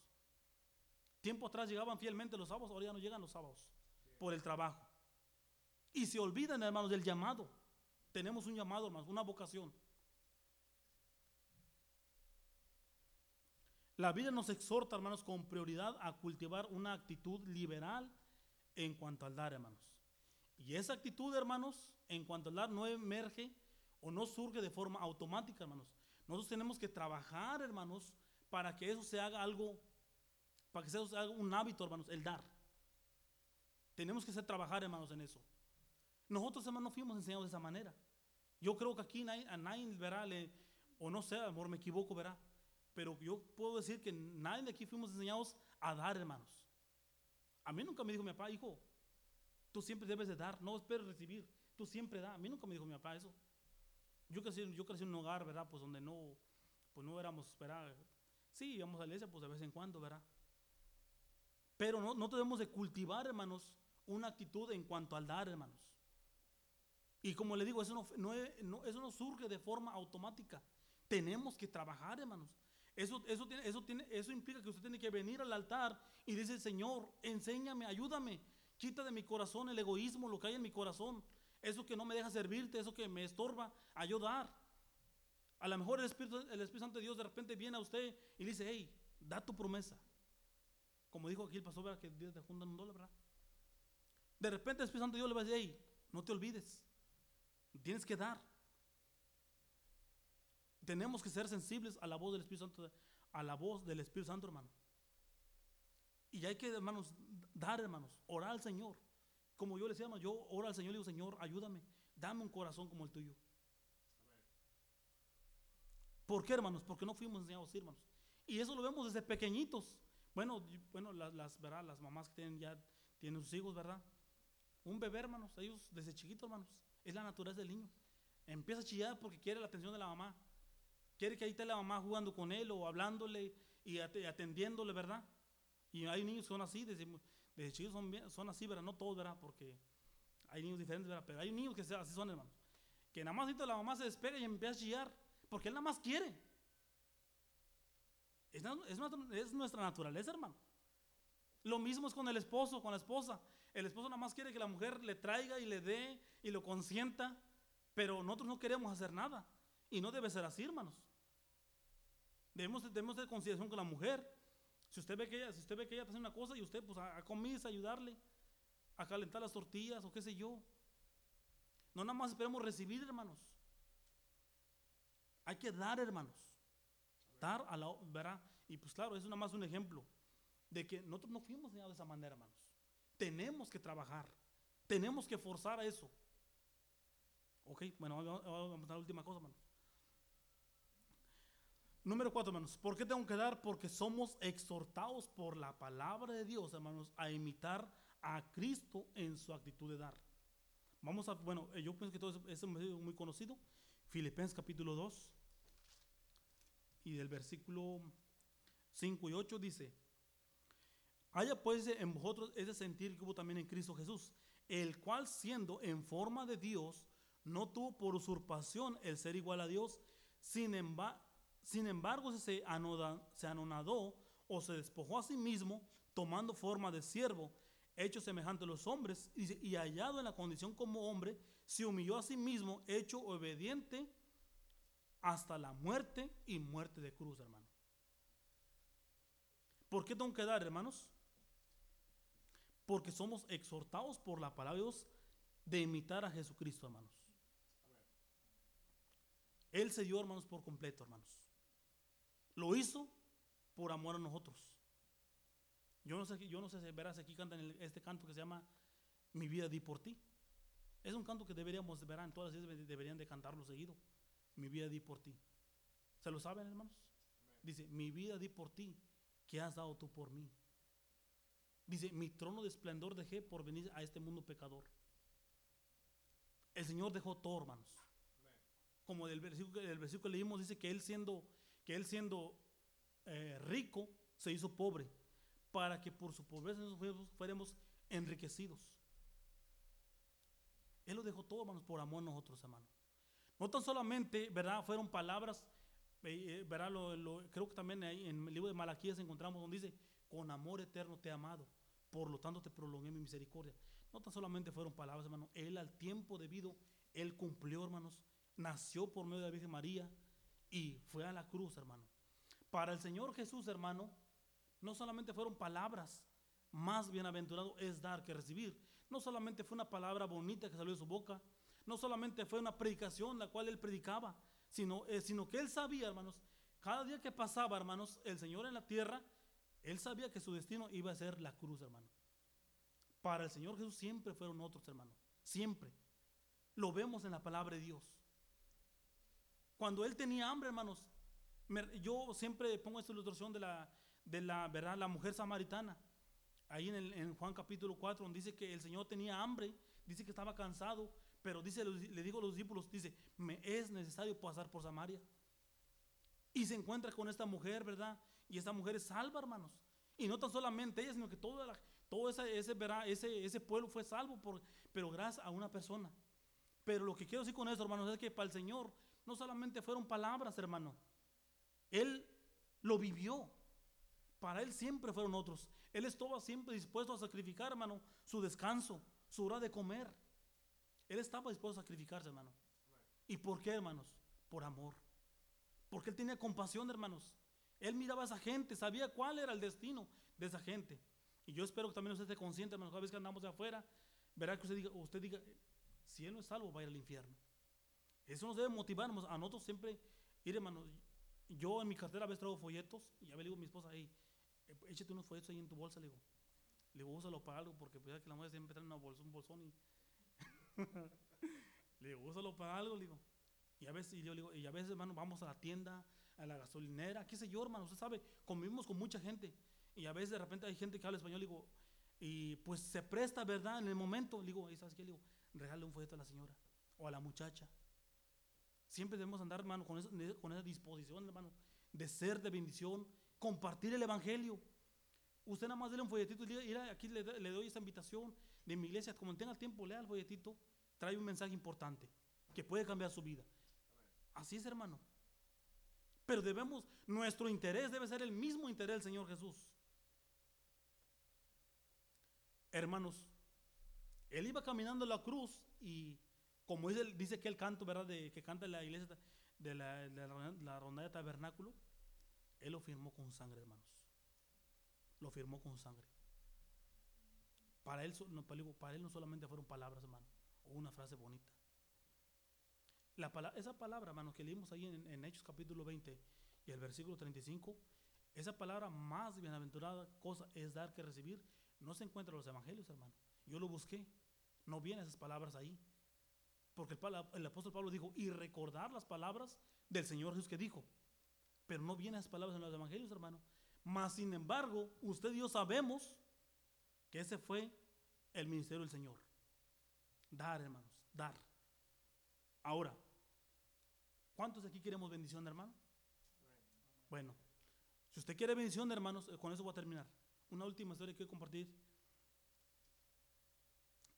Tiempo atrás llegaban fielmente los sábados, ahora ya no llegan los sábados por el trabajo. Y se olvidan, hermanos, del llamado. Tenemos un llamado, hermanos, una vocación. La Biblia nos exhorta, hermanos, con prioridad a cultivar una actitud liberal en cuanto al dar, hermanos. Y esa actitud, hermanos, en cuanto al dar, no emerge o no surge de forma automática, hermanos. Nosotros tenemos que trabajar, hermanos, para que eso se haga algo, para que eso se haga un hábito, hermanos, el dar. Tenemos que hacer trabajar, hermanos, en eso. Nosotros, hermanos, no fuimos enseñados de esa manera. Yo creo que aquí a nadie, verá, o no sé, a lo mejor me equivoco, verá. Pero yo puedo decir que nadie de aquí fuimos enseñados a dar, hermanos. A mí nunca me dijo mi papá, hijo, tú siempre debes de dar, no esperes recibir, tú siempre da. A mí nunca me dijo mi papá eso. Yo crecí, yo crecí en un hogar, ¿verdad? Pues donde no, pues no éramos, ¿verdad? Sí, íbamos a la iglesia, pues de vez en cuando, ¿verdad? Pero no, no debemos de cultivar, hermanos, una actitud en cuanto al dar, hermanos. Y como le digo, eso no, no es- no- eso no surge de forma automática. Tenemos que trabajar, hermanos. Eso, eso, eso implica que usted tiene que venir al altar y dice, Señor, enséñame, ayúdame, quita de mi corazón el egoísmo, lo que hay en mi corazón, eso que no me deja servirte, eso que me estorba, ayudar. A lo mejor el Espíritu, el Espíritu Santo de Dios de repente viene a usted y dice, hey, da tu promesa. Como dijo aquí el pastor, ¿verdad? que Dios te juntan un dólar, ¿verdad? De repente el Espíritu Santo Dios le va a decir, hey, no te olvides, tienes que dar. Tenemos que ser sensibles a la voz del Espíritu Santo, a la voz del Espíritu Santo, hermano. Y hay que, hermanos, dar, hermanos, orar al Señor. Como yo le decía, hermano, yo oro al Señor y digo, Señor, ayúdame, dame un corazón como el tuyo. ¿Por qué, hermanos? Porque no fuimos enseñados hermanos. Y eso lo vemos desde pequeñitos. Bueno, bueno las, las, ¿verdad? las mamás que tienen ya tienen sus hijos, ¿verdad? Un bebé, hermanos, ellos desde chiquitos, hermanos, es la naturaleza del niño. Empieza a chillar porque quiere la atención de la mamá. Quiere que ahí esté la mamá jugando con él o hablándole y ate- atendiéndole, ¿verdad? Y hay niños que son así, desde, desde son, son así, ¿verdad? No todos, ¿verdad? Porque hay niños diferentes, ¿verdad? Pero hay niños que así son, hermanos. Que nada más la mamá se despega y empieza a chillar porque él nada más quiere. Es, es nuestra- es nuestra naturaleza, hermano. Lo mismo es con el esposo, con la esposa. El esposo nada más quiere que la mujer le traiga y le dé y lo consienta, pero nosotros no queremos hacer nada. Y no debe ser así, hermanos. Debemos, debemos tener consideración con la mujer. Si usted ve que ella, si usted ve que ella haciendo una cosa y usted pues a, a comerse, ayudarle, a calentar las tortillas o qué sé yo. No nada más esperemos recibir, hermanos. Hay que dar, hermanos. Dar a la, ¿verdad? Y pues claro, es nada más un ejemplo de que nosotros no fuimos enseñados de esa manera, hermanos. Tenemos que trabajar. Tenemos que forzar a eso. Ok, bueno, vamos a la última cosa, hermanos. Número cuatro, hermanos. ¿Por qué tengo que dar? Porque somos exhortados por la palabra de Dios, hermanos, a imitar a Cristo en su actitud de dar. Vamos a, bueno, eh, yo pienso que todo eso es muy conocido. Filipenses capítulo 2 y del versículo 5 y 8 dice, haya pues en vosotros ese sentir que hubo también en Cristo Jesús, el cual siendo en forma de Dios, no tuvo por usurpación el ser igual a Dios, sin, emba- sin embargo se, se anonadó o se despojó a sí mismo, tomando forma de siervo, hecho semejante a los hombres, y, y hallado en la condición como hombre, se humilló a sí mismo, hecho obediente hasta la muerte y muerte de cruz, hermano. ¿Por qué tengo que dar, hermanos? Porque somos exhortados por la palabra de Dios de imitar a Jesucristo, hermanos. Él se dio, hermanos, por completo, hermanos. Lo hizo por amor a nosotros. Yo no sé, yo no sé si verás aquí cantan este canto que se llama Mi vida di por ti. Es un canto que deberíamos, verán, todas las deberían de cantarlo seguido. Mi vida di por ti. ¿Se lo saben, hermanos? Dice, mi vida di por ti, que has dado tú por mí. Dice, mi trono de esplendor dejé por venir a este mundo pecador. El Señor dejó todo, hermanos. Como del versículo, versículo que leímos, dice que Él siendo, que él siendo eh, rico, se hizo pobre, para que por su pobreza nosotros fuéramos enriquecidos. Él lo dejó todo, hermanos, por amor a nosotros, hermanos. No tan solamente, ¿verdad? Fueron palabras, eh, eh, ¿verdad? Lo- creo que también ahí en el libro de Malaquías encontramos donde dice, con amor eterno te he amado, por lo tanto te prolongué mi misericordia. No tan solamente fueron palabras, hermano, Él al tiempo debido, Él cumplió, hermanos, nació por medio de la Virgen María y fue a la cruz, hermano, Para el Señor Jesús, hermano, no solamente fueron palabras, más bienaventurado es dar que recibir. No solamente fue una palabra bonita que salió de su boca, no solamente fue una predicación la cual él predicaba, sino, eh, sino que él sabía, hermanos, cada día que pasaba, hermanos, el Señor en la tierra, él sabía que su destino iba a ser la cruz, hermano. Para el Señor Jesús siempre fueron otros, hermano. Siempre. Lo vemos en la palabra de Dios. Cuando él tenía hambre, hermanos, yo siempre pongo esta ilustración de la, de la, ¿verdad? la mujer samaritana. Ahí en, en, Juan capítulo 4, donde dice que el Señor tenía hambre, dice que estaba cansado, pero dice, le digo a los discípulos, dice, me es necesario pasar por Samaria. Y se encuentra con esta mujer, ¿verdad? Y esta mujer es salva, hermanos. Y no tan solamente ella, sino que toda todo ese, ese, ese, ese pueblo fue salvo, por, pero gracias a una persona. Pero lo que quiero decir con eso, hermanos, es que para el Señor no solamente fueron palabras, hermano. Él lo vivió. Para Él siempre fueron otros. Él estaba siempre dispuesto a sacrificar, hermano, su descanso, su hora de comer. Él estaba dispuesto a sacrificarse, hermano. ¿Y por qué, hermanos? Por amor. Porque él tenía compasión, hermanos. Él miraba a esa gente, sabía cuál era el destino de esa gente. Y yo espero que también usted esté consciente, hermanos, cada vez que andamos de afuera, verá que usted diga, usted diga, si él no es salvo, va a ir al infierno. Eso nos debe motivarnos a nosotros siempre ir, hermanos. Yo en mi cartera a veces traigo folletos y ya le digo a mi esposa, ahí, échate unos folletos ahí en tu bolsa, le digo. Le digo, úsalo para algo, porque pues, que la mujer siempre trae una bolsa, un bolsón y le digo, úsalo para algo, le digo. Y a veces, y yo le digo, y a veces, hermano, vamos a la tienda, a la gasolinera, qué sé yo, hermano, usted sabe, convivimos con mucha gente. Y a veces de repente hay gente que habla español, le digo, y pues se presta, ¿verdad? En el momento, le digo, ¿sabes qué? Le digo, regale un folleto a la señora o a la muchacha. Siempre debemos andar, hermano, con, con esa disposición, hermano, de ser de bendición, compartir el evangelio. Usted nada más dele un folletito y diga, aquí le, le doy esta invitación de mi iglesia, como tenga tiempo, lea el folletito, trae un mensaje importante que puede cambiar su vida. Así es, hermano. Pero debemos, nuestro interés debe ser el mismo interés del Señor Jesús. Hermanos, él iba caminando la cruz y como dice, dice que el canto, ¿verdad? De, que canta la iglesia de la, de la ronda de tabernáculo, él lo firmó con sangre, hermanos. Lo firmó con sangre. Para él, no, para él no solamente fueron palabras, hermano, o una frase bonita. La, esa palabra, hermano, que leímos ahí en, en, Hechos capítulo 20 y el versículo 35, esa palabra más bienaventurada cosa es dar que recibir, no se encuentra en los evangelios, hermano. Yo lo busqué, no vienen esas palabras ahí. Porque el, el, apóstol Pablo dijo, y recordar las palabras del Señor Jesús que dijo. Pero no vienen esas palabras en los evangelios, hermano. Mas, sin embargo, usted y yo sabemos ese fue el ministerio del Señor. Dar, hermanos, dar. Ahora, ¿cuántos aquí queremos bendición, hermano? Bueno, si usted quiere bendición, hermanos, eh, con eso voy a terminar. Una última historia que quiero compartir.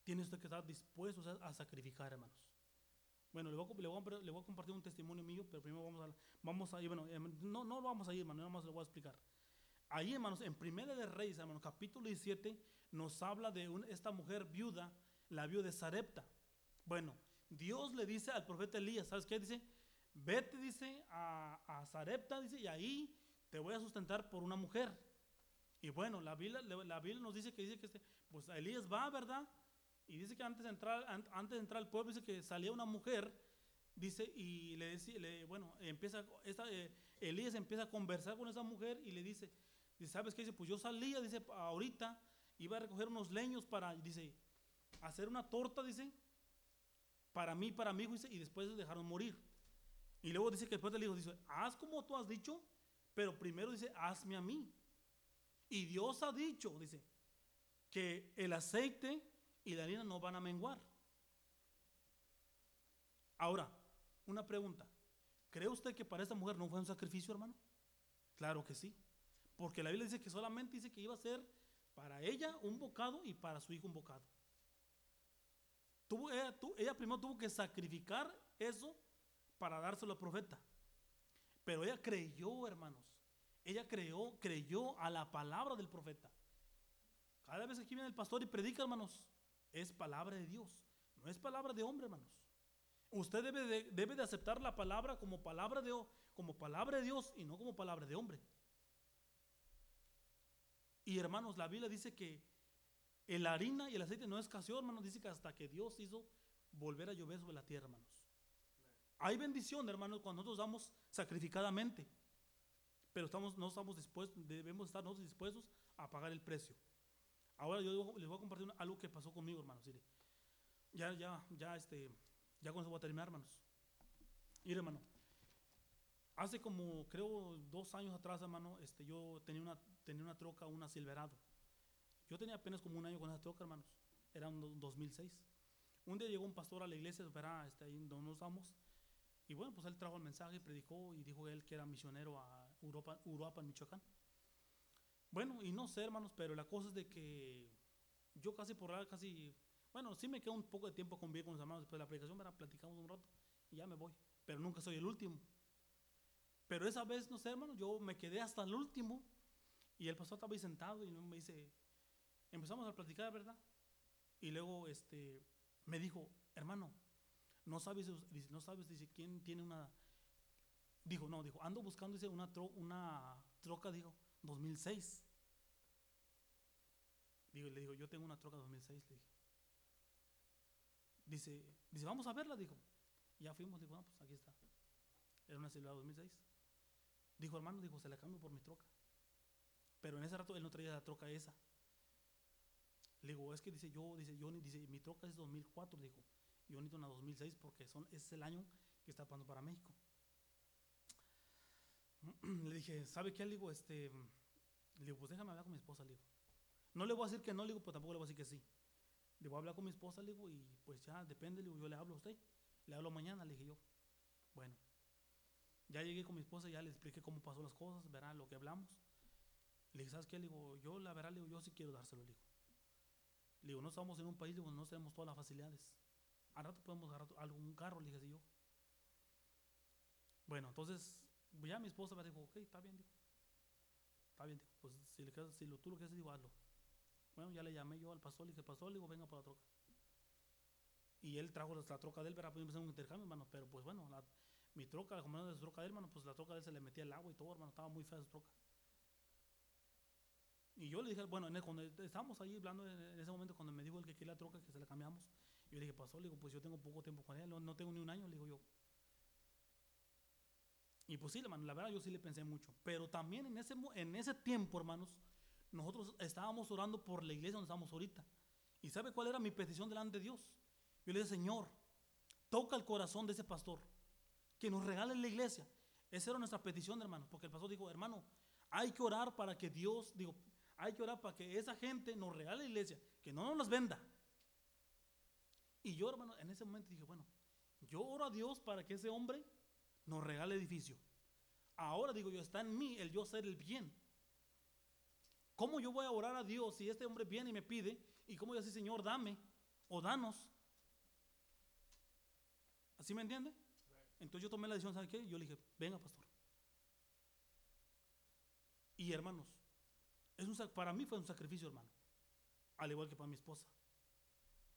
Tiene usted que estar dispuesto a sacrificar, hermanos. Bueno, le voy, a, compartir un testimonio mío, pero primero vamos a, vamos a bueno, em, no, no vamos a ir, hermano, nada más le voy a explicar. Ahí, hermanos, en Primera de Reyes, hermanos, capítulo 17, nos habla de esta mujer viuda, la viuda de Sarepta. Bueno, Dios le dice al profeta Elías, ¿sabes qué? Dice, vete, dice, a, a Sarepta, dice, y ahí te voy a sustentar por una mujer. Y bueno, la Biblia, la Biblia nos dice que dice que este, pues Elías va, ¿verdad? Y dice que antes de entrar, antes de entrar al pueblo, dice que salía una mujer, dice, y le decía, bueno, empieza, esta, eh, Elías empieza a conversar con esa mujer y le dice, Dice, ¿sabes qué? Dice, pues yo salía, dice, ahorita iba a recoger unos leños para, dice, hacer una torta, dice, para mí, para mi hijo, dice, y después dejaron morir. Y luego dice que después le dijo, dice, haz como tú has dicho, pero primero dice, hazme a mí. Y Dios ha dicho, dice, que el aceite y la harina no van a menguar. Ahora, una pregunta. ¿Cree usted que para esta mujer no fue un sacrificio, hermano? Claro que sí. Porque la Biblia dice que solamente dice que iba a ser para ella un bocado y para su hijo un bocado. Ella, primero tuvo que sacrificar eso para dárselo al profeta. Pero ella creyó, hermanos. Ella creyó, creyó a la palabra del profeta. Cada vez que aquí viene el pastor y predica, hermanos, es palabra de Dios. No es palabra de hombre, hermanos. Usted debe de, debe de aceptar la palabra como palabra, de, como palabra de Dios y no como palabra de hombre. Y hermanos, la Biblia dice que el harina y el aceite no escaseó, hermanos. Dice que hasta que Dios hizo volver a llover sobre la tierra, hermanos. Hay bendición, hermanos, cuando nosotros damos sacrificadamente. Pero estamos, no estamos dispuestos, debemos estar nosotros dispuestos a pagar el precio. Ahora yo les voy a compartir algo que pasó conmigo, hermanos. Ya, ya, ya, este, ya con eso voy a terminar, hermanos. Mire, hermano. Hace como, creo, dos años atrás, hermano, este, yo tenía una, tenía una troca, una Silverado. Yo tenía apenas como un año con esa troca, hermanos. Era un 2006. Un día llegó un pastor a la iglesia, verá, este, ahí donde nos vamos. Y bueno, pues él trajo el mensaje, predicó y dijo él que era misionero a Europa, Europa, Michoacán. Bueno, y no sé, hermanos, pero la cosa es de que yo casi por ahora, casi, bueno, sí me quedo un poco de tiempo convivir con los hermanos después de la predicación, ¿verdad? platicamos un rato y ya me voy. Pero nunca soy el último. Pero esa vez, no sé, hermano, yo me quedé hasta el último y el pastor estaba ahí sentado y me dice, empezamos a platicar, ¿verdad? Y luego este, me dijo, hermano, no sabes, no sabes, dice, quién tiene una, dijo, no, dijo, ando buscando, dice, una, una troca, dijo, 2006. Digo, le digo, yo tengo una troca 2006, le dije. Dice, dice, vamos a verla, dijo. ya fuimos, dijo, no, pues aquí está. Era una celular 2006. Dijo, hermano, dijo, se la cambio por mi troca. Pero en ese rato él no traía la troca esa. Le digo, es que dice, yo, dice, yo, dice, mi troca es 2004, dijo. Yo necesito una 2006 porque son, es el año que está pasando para México. le dije, ¿sabe qué? Le digo, este, le digo, pues déjame hablar con mi esposa, le digo. No le voy a decir que no, le digo, pero tampoco le voy a decir que sí. Le voy a hablar con mi esposa, le digo, y pues ya depende, le digo, yo le hablo a usted. Le hablo mañana, le dije yo. Bueno, ya llegué con mi esposa, ya le expliqué cómo pasó las cosas, verá lo que hablamos. Le dije, ¿sabes qué? Le digo, yo la verdad, le digo, yo sí quiero dárselo, le digo. Le digo, no estamos en un país, le digo, no tenemos todas las facilidades. Al rato podemos agarrar algún carro, le dije así yo. Bueno, entonces ya mi esposa me dijo, ok, está bien, dijo. Está bien, dijo, pues si, le si lo, tú lo quieres, digo, hazlo. Bueno, ya le llamé yo al pastor, le dije, pastor, le digo, venga por la troca. Y él trajo la, troca de él, para poder empezar un intercambio, hermano. Pero pues bueno, mi troca, la comunidad de su troca de él, hermano, pues la troca de él se le metía el agua y todo, hermano, estaba muy fea su troca. Y yo le dije, bueno, cuando estábamos ahí hablando en ese momento, cuando me dijo el que quería la troca, que se la cambiamos, yo le dije, pastor, le digo, pues yo tengo poco tiempo con él, no, no tengo ni un año, le digo yo. Y pues sí, hermano, la verdad yo sí le pensé mucho. Pero también en ese, en ese tiempo, hermanos, nosotros estábamos orando por la iglesia donde estamos ahorita. ¿Y sabe cuál era mi petición delante de Dios? Yo le dije, Señor, toca el corazón de ese pastor, que nos regale la iglesia. Esa era nuestra petición, hermano, porque el pastor dijo, hermano, hay que orar para que Dios, digo, hay que orar para que esa gente nos regale la iglesia, que no nos las venda. Y yo, hermano, en ese momento dije, bueno, yo oro a Dios para que ese hombre nos regala edificio. Ahora digo yo, está en mí el yo hacer el bien. ¿Cómo yo voy a orar a Dios si este hombre viene y me pide? ¿Y cómo yo así, Señor, dame o danos? ¿Así me entiende? Entonces yo tomé la decisión, ¿sabe qué? Yo le dije, venga, pastor. Y hermanos, es un, para mí fue un sacrificio, hermano. Al igual que para mi esposa.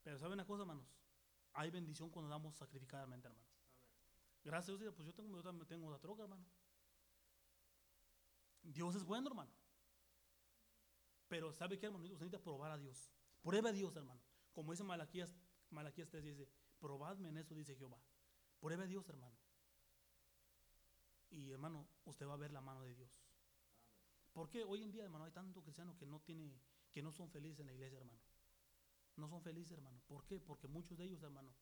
Pero ¿sabe una cosa, hermanos? Hay bendición cuando damos sacrificadamente, hermano. Gracias a Dios, pues yo tengo, yo tengo la troca, hermano. Dios es bueno, hermano. Pero ¿sabe qué, hermano? Usted necesita probar a Dios. Prueba a Dios, hermano. Como dice Malaquías, Malaquías 3, dice, probadme en eso, dice Jehová. Pruebe a Dios, hermano. Y hermano, usted va a ver la mano de Dios. Porque hoy en día, hermano, hay tanto cristianos que no tiene, que no son felices en la iglesia, hermano. No son felices, hermano. ¿Por qué? Porque muchos de ellos, hermano,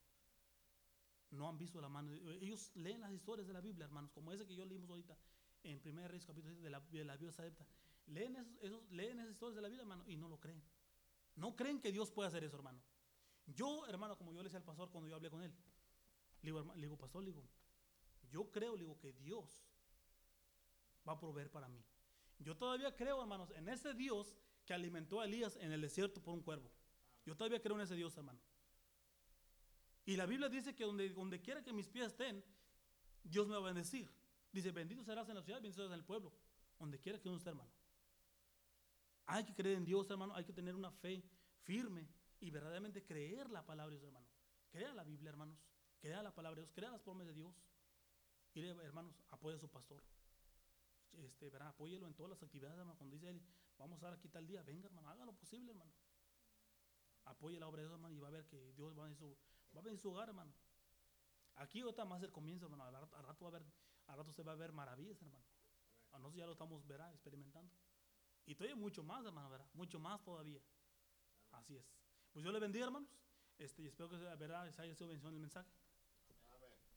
no han visto la mano. Ellos leen las historias de la Biblia, hermanos, como ese que yo leímos ahorita en 1 Reyes capítulo 6 de la, de la Biblia Sadepta. Leen, esos, leen esas historias de la Biblia, hermano, y no lo creen. No creen que Dios puede hacer eso, hermano. Yo, hermano, como yo le decía al pastor cuando yo hablé con él, digo, le digo pastor, digo, yo creo, digo, que Dios va a proveer para mí. Yo todavía creo, hermanos, en ese Dios que alimentó a Elías en el desierto por un cuervo. Yo todavía creo en ese Dios, hermano. Y la Biblia dice que donde, quiera que mis pies estén, Dios me va a bendecir. Dice, bendito serás en la ciudad, bendito serás en el pueblo. Donde quiera que uno esté, hermano. Hay que creer en Dios, hermano. Hay que tener una fe firme y verdaderamente creer la palabra de Dios, hermano. Crea la Biblia, hermanos. Crea la palabra de Dios, crea las promesas de Dios. Y hermanos, apoya a su pastor. Este, verá, apóyelo en todas las actividades, hermano. Cuando dice él, vamos a estar aquí tal día, venga, hermano, haga lo posible, hermano. Apoye la obra de Dios, hermano, y va a ver que Dios va a venir su, va hogar, hermano. Aquí ahorita más el comienzo, hermano. Al rato, al va a ver, al rato usted va a ver maravillas, hermano. A nosotros ya lo estamos, verá, experimentando. Y todavía mucho más, hermano, verá, mucho más todavía. Así es. Pues yo le bendiga, hermanos. Este, y espero que verá, se haya sido bendición el mensaje.